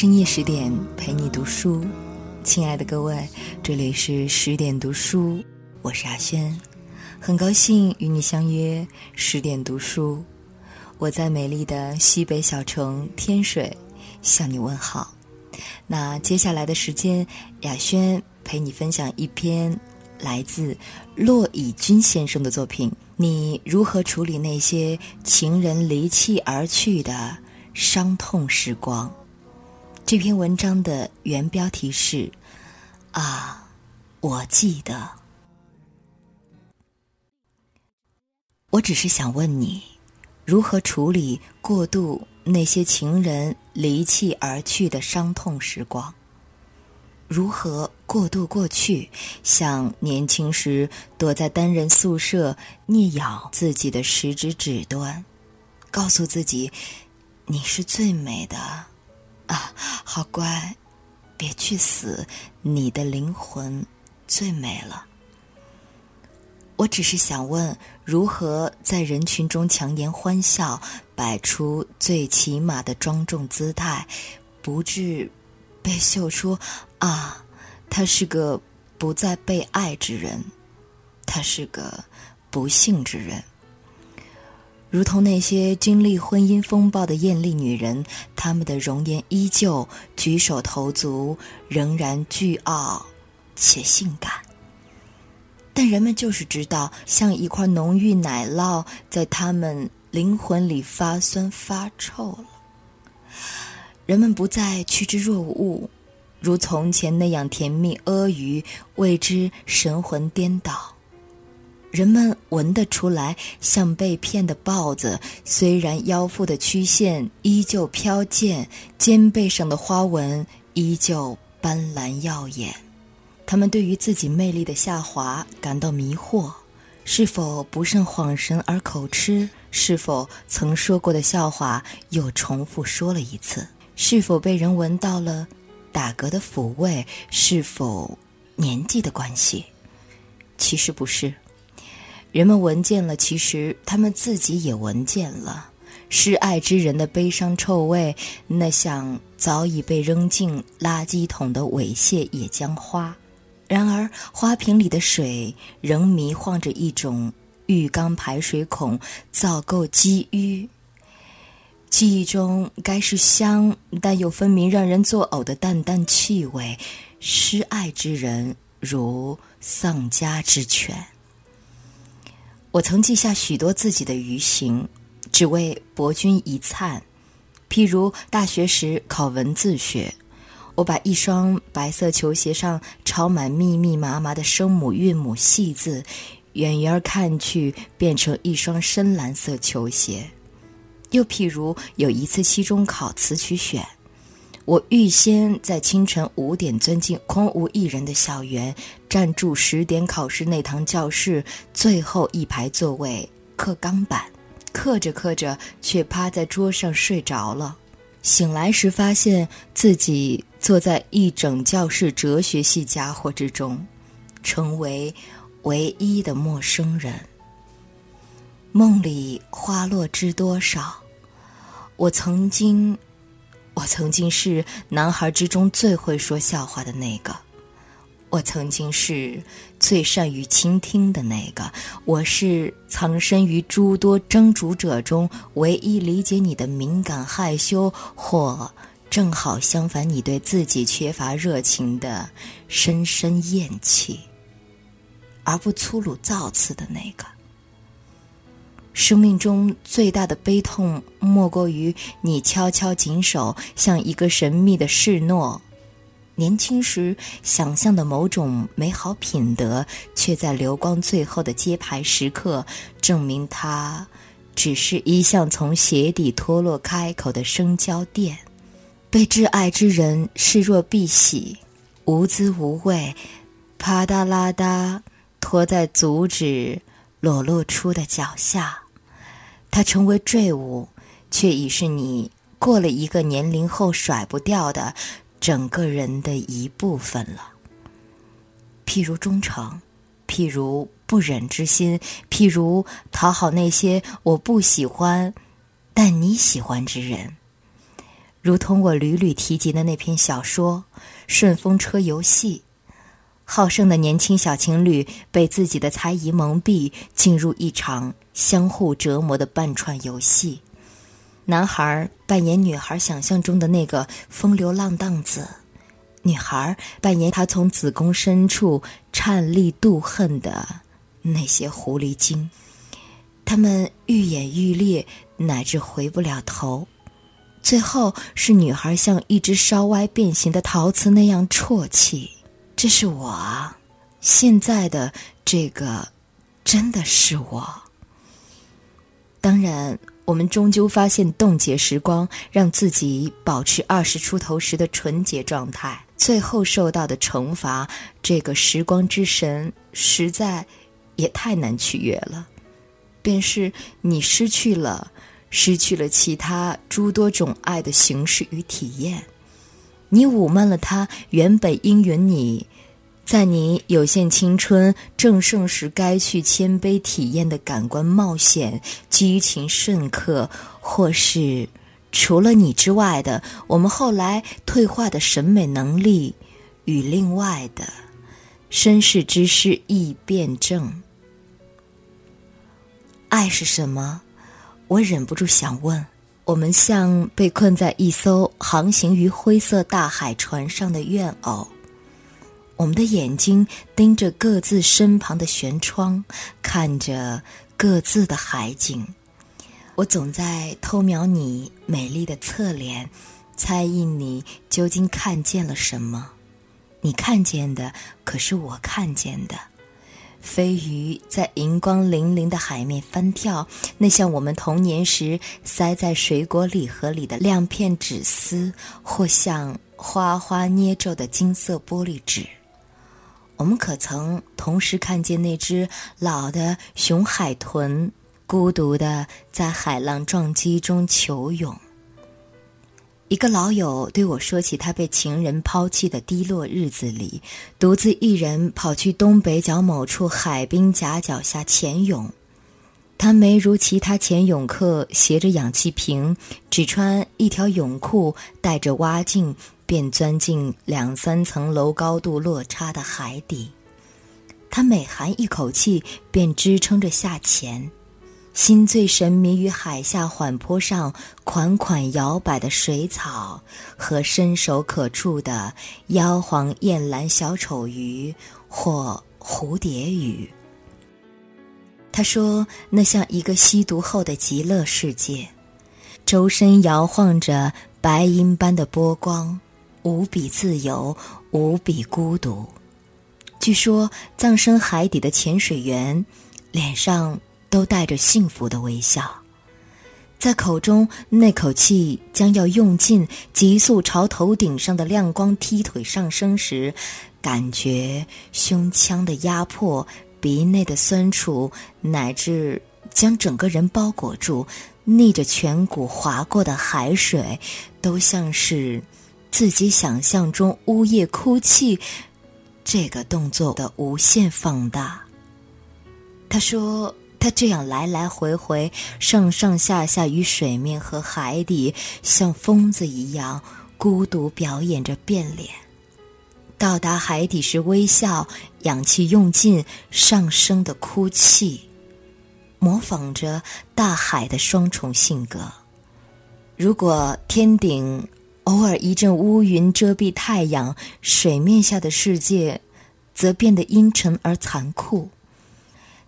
深夜十点陪你读书，亲爱的各位，这里是十点读书，我是阿轩，很高兴与你相约十点读书。我在美丽的西北小城天水向你问好。那接下来的时间，雅轩陪你分享一篇来自骆以军先生的作品。你如何处理那些情人离弃而去的伤痛时光？这篇文章的原标题是：啊，我记得。我只是想问你，如何处理过度？那些情人离弃而去的伤痛时光，如何过渡过去？像年轻时躲在单人宿舍，啮咬自己的食指指端，告诉自己：“你是最美的啊，好乖，别去死，你的灵魂最美了。”我只是想问，如何在人群中强颜欢笑，摆出最起码的庄重姿态，不至被秀出啊，他是个不再被爱之人，他是个不幸之人。如同那些经历婚姻风暴的艳丽女人，她们的容颜依旧，举手投足仍然倨傲且性感。但人们就是知道，像一块浓郁奶酪在他们灵魂里发酸发臭了。人们不再趋之若鹜，如从前那样甜蜜阿谀，为之神魂颠倒。人们闻得出来，像被骗的豹子，虽然腰腹的曲线依旧飘健，肩背上的花纹依旧斑斓耀眼。他们对于自己魅力的下滑感到迷惑，是否不慎恍神而口吃？是否曾说过的笑话又重复说了一次？是否被人闻到了打嗝的抚慰？是否年纪的关系？其实不是，人们闻见了，其实他们自己也闻见了失爱之人的悲伤臭味，那像早已被扔进垃圾桶的猥亵野姜花。然而，花瓶里的水仍迷晃着一种浴缸排水孔造构积淤。记忆中该是香，但又分明让人作呕的淡淡气味。失爱之人如丧家之犬。我曾记下许多自己的余行，只为博君一灿。譬如大学时考文字学。我把一双白色球鞋上抄满密密麻麻的声母韵母细字，远远看去变成一双深蓝色球鞋。又譬如有一次期中考词曲选，我预先在清晨五点钻进空无一人的校园，占住十点考试那堂教室最后一排座位刻钢板，刻着刻着却趴在桌上睡着了。醒来时发现自己。坐在一整教室哲学系家伙之中，成为唯一的陌生人。梦里花落知多少？我曾经，我曾经是男孩之中最会说笑话的那个。我曾经是最善于倾听的那个。我是藏身于诸多蒸煮者中唯一理解你的敏感害羞或。正好相反，你对自己缺乏热情的深深厌弃，而不粗鲁造次的那个。生命中最大的悲痛，莫过于你悄悄谨守，像一个神秘的示诺。年轻时想象的某种美好品德，却在流光最后的揭牌时刻，证明它只是一向从鞋底脱落开口的生胶垫。被挚爱之人视若敝屣，无滋无味，啪嗒啦嗒，拖在足趾裸露出的脚下。它成为坠物，却已是你过了一个年龄后甩不掉的整个人的一部分了。譬如忠诚，譬如不忍之心，譬如讨好那些我不喜欢，但你喜欢之人。如同我屡屡提及的那篇小说《顺风车游戏》。好胜的年轻小情侣被自己的猜疑蒙蔽，进入一场相互折磨的半串游戏。男孩扮演女孩想象中的那个风流浪荡子，女孩扮演他从子宫深处颤栗妒恨的那些狐狸精。他们愈演愈烈，乃至回不了头。最后是女孩像一只稍歪变形的陶瓷那样啜泣。这是我啊，现在的这个，真的是我。当然，我们终究发现冻结时光，让自己保持二十出头时的纯洁状态。最后受到的惩罚，这个时光之神实在也太难取悦了。便是你失去了，失去了其他诸多种爱的形式与体验。你捂慢了他原本应允你，在你有限青春正盛时该去谦卑体验的感官冒险、激情深刻，或是除了你之外的我们后来退化的审美能力与另外的身世之事易辩证。爱是什么？我忍不住想问。我们像被困在一艘航行于灰色大海船上的怨偶，我们的眼睛盯着各自身旁的舷窗，看着各自的海景。我总在偷瞄你美丽的侧脸，猜疑你究竟看见了什么。你看见的，可是我看见的。飞鱼在银光粼粼的海面翻跳，那像我们童年时塞在水果礼盒里的亮片纸丝，或像花花捏皱的金色玻璃纸。我们可曾同时看见那只老的雄海豚，孤独的在海浪撞击中求泳？一个老友对我说起他被情人抛弃的低落日子里，独自一人跑去东北角某处海滨夹角下潜泳。他没如其他潜泳客携着氧气瓶，只穿一条泳裤，带着蛙镜，便钻进两三层楼高度落差的海底。他每含一口气，便支撑着下潜。心最神迷于海下缓坡上款款摇摆的水草和伸手可触的妖黄艳蓝小丑鱼或蝴蝶鱼。他说：“那像一个吸毒后的极乐世界，周身摇晃着白银般的波光，无比自由，无比孤独。据说葬身海底的潜水员，脸上……”都带着幸福的微笑，在口中那口气将要用尽，急速朝头顶上的亮光踢腿上升时，感觉胸腔的压迫、鼻内的酸楚，乃至将整个人包裹住，逆着颧骨划过的海水，都像是自己想象中呜咽哭泣这个动作的无限放大。他说。他这样来来回回、上上下下于水面和海底，像疯子一样孤独表演着变脸。到达海底时微笑，氧气用尽上升的哭泣，模仿着大海的双重性格。如果天顶偶尔一阵乌云遮蔽太阳，水面下的世界则变得阴沉而残酷。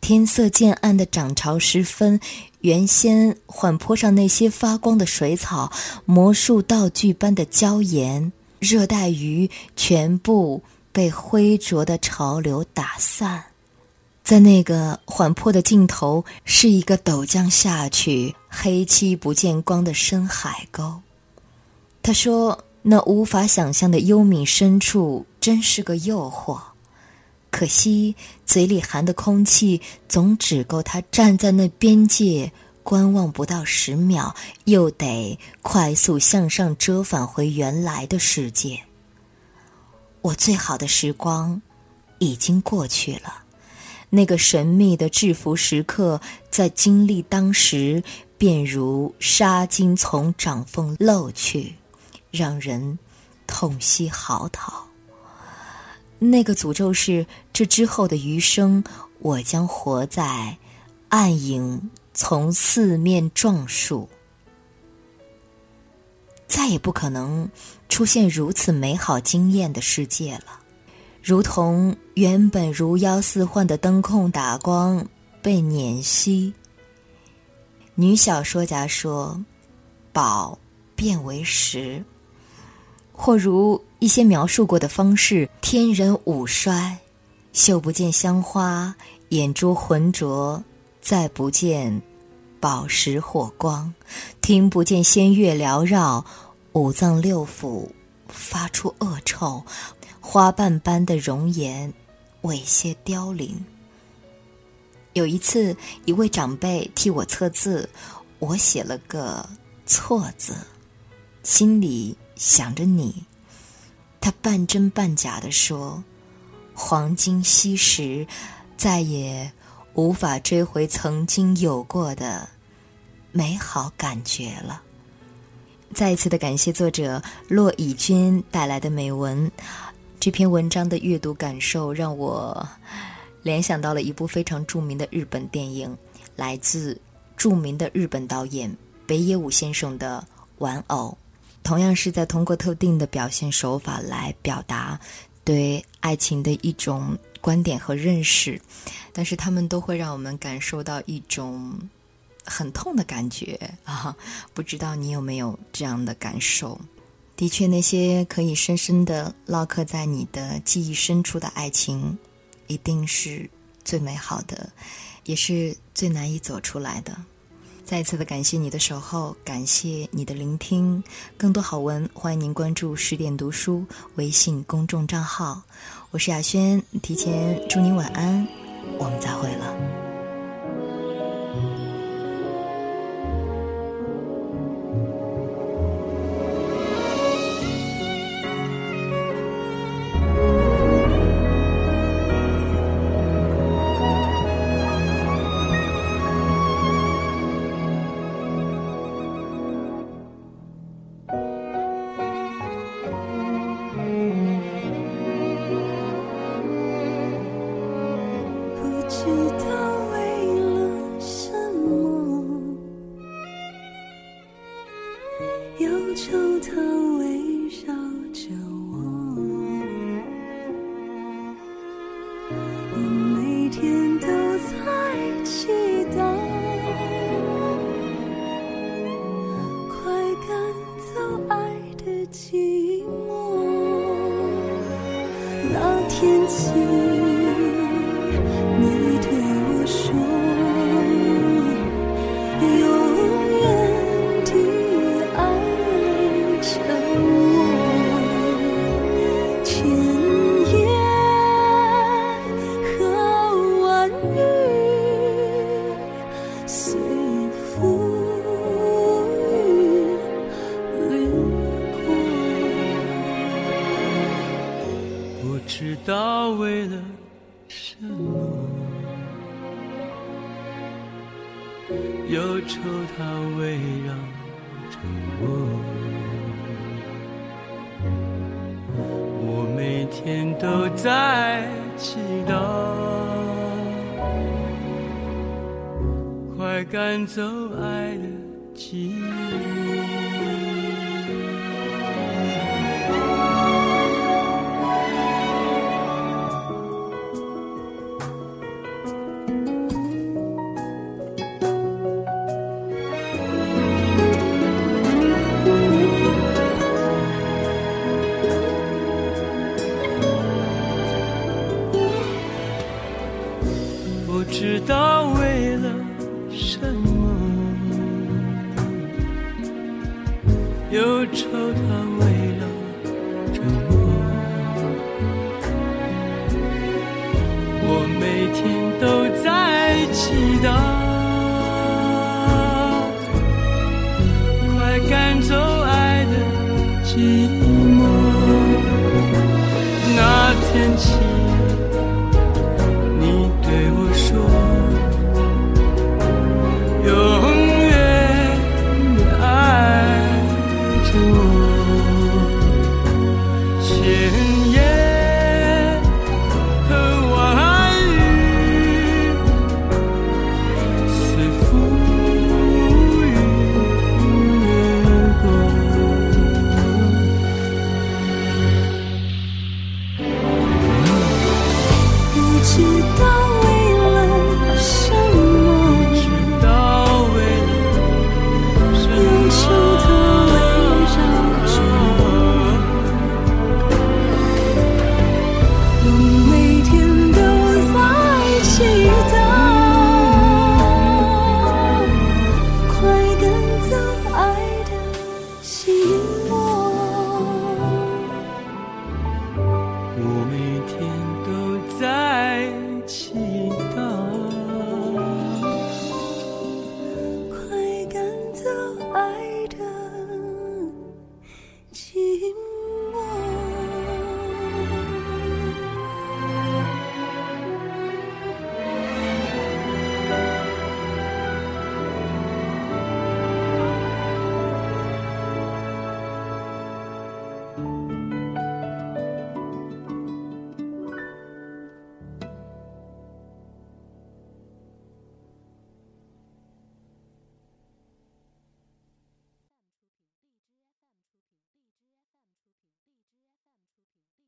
天色渐暗的涨潮时分，原先缓坡上那些发光的水草，魔术道具般的娇颜，热带鱼全部被灰浊的潮流打散。在那个缓坡的尽头，是一个陡降下去、黑漆不见光的深海沟。他说：“那无法想象的幽冥深处，真是个诱惑。”可惜，嘴里含的空气总只够他站在那边界观望不到十秒，又得快速向上折返回原来的世界。我最好的时光已经过去了，那个神秘的制服时刻，在经历当时，便如纱巾从掌缝漏去，让人痛惜嚎啕。那个诅咒是：这之后的余生，我将活在暗影从四面撞树，再也不可能出现如此美好惊艳的世界了。如同原本如妖似幻的灯控打光被碾熄。女小说家说：“宝变为石。”或如一些描述过的方式，天人五衰，嗅不见香花，眼珠浑浊，再不见宝石火光，听不见仙乐缭绕，五脏六腑发出恶臭，花瓣般的容颜猥亵凋零。有一次，一位长辈替我测字，我写了个错字，心里。想着你，他半真半假的说：“黄金稀时，再也无法追回曾经有过的美好感觉了。”再一次的感谢作者骆以军带来的美文。这篇文章的阅读感受让我联想到了一部非常著名的日本电影，来自著名的日本导演北野武先生的《玩偶》。同样是在通过特定的表现手法来表达对爱情的一种观点和认识，但是他们都会让我们感受到一种很痛的感觉啊！不知道你有没有这样的感受？的确，那些可以深深的烙刻在你的记忆深处的爱情，一定是最美好的，也是最难以走出来的。再次的感谢你的守候，感谢你的聆听。更多好文，欢迎您关注十点读书微信公众账号。我是雅轩，提前祝您晚安，我们再会了。息你对我说永远的爱着我千言和万语到为了什么忧愁它围绕着我，我每天都在祈祷，快赶走爱的寂寞。不知道为了什么忧愁它围绕着我我每天 to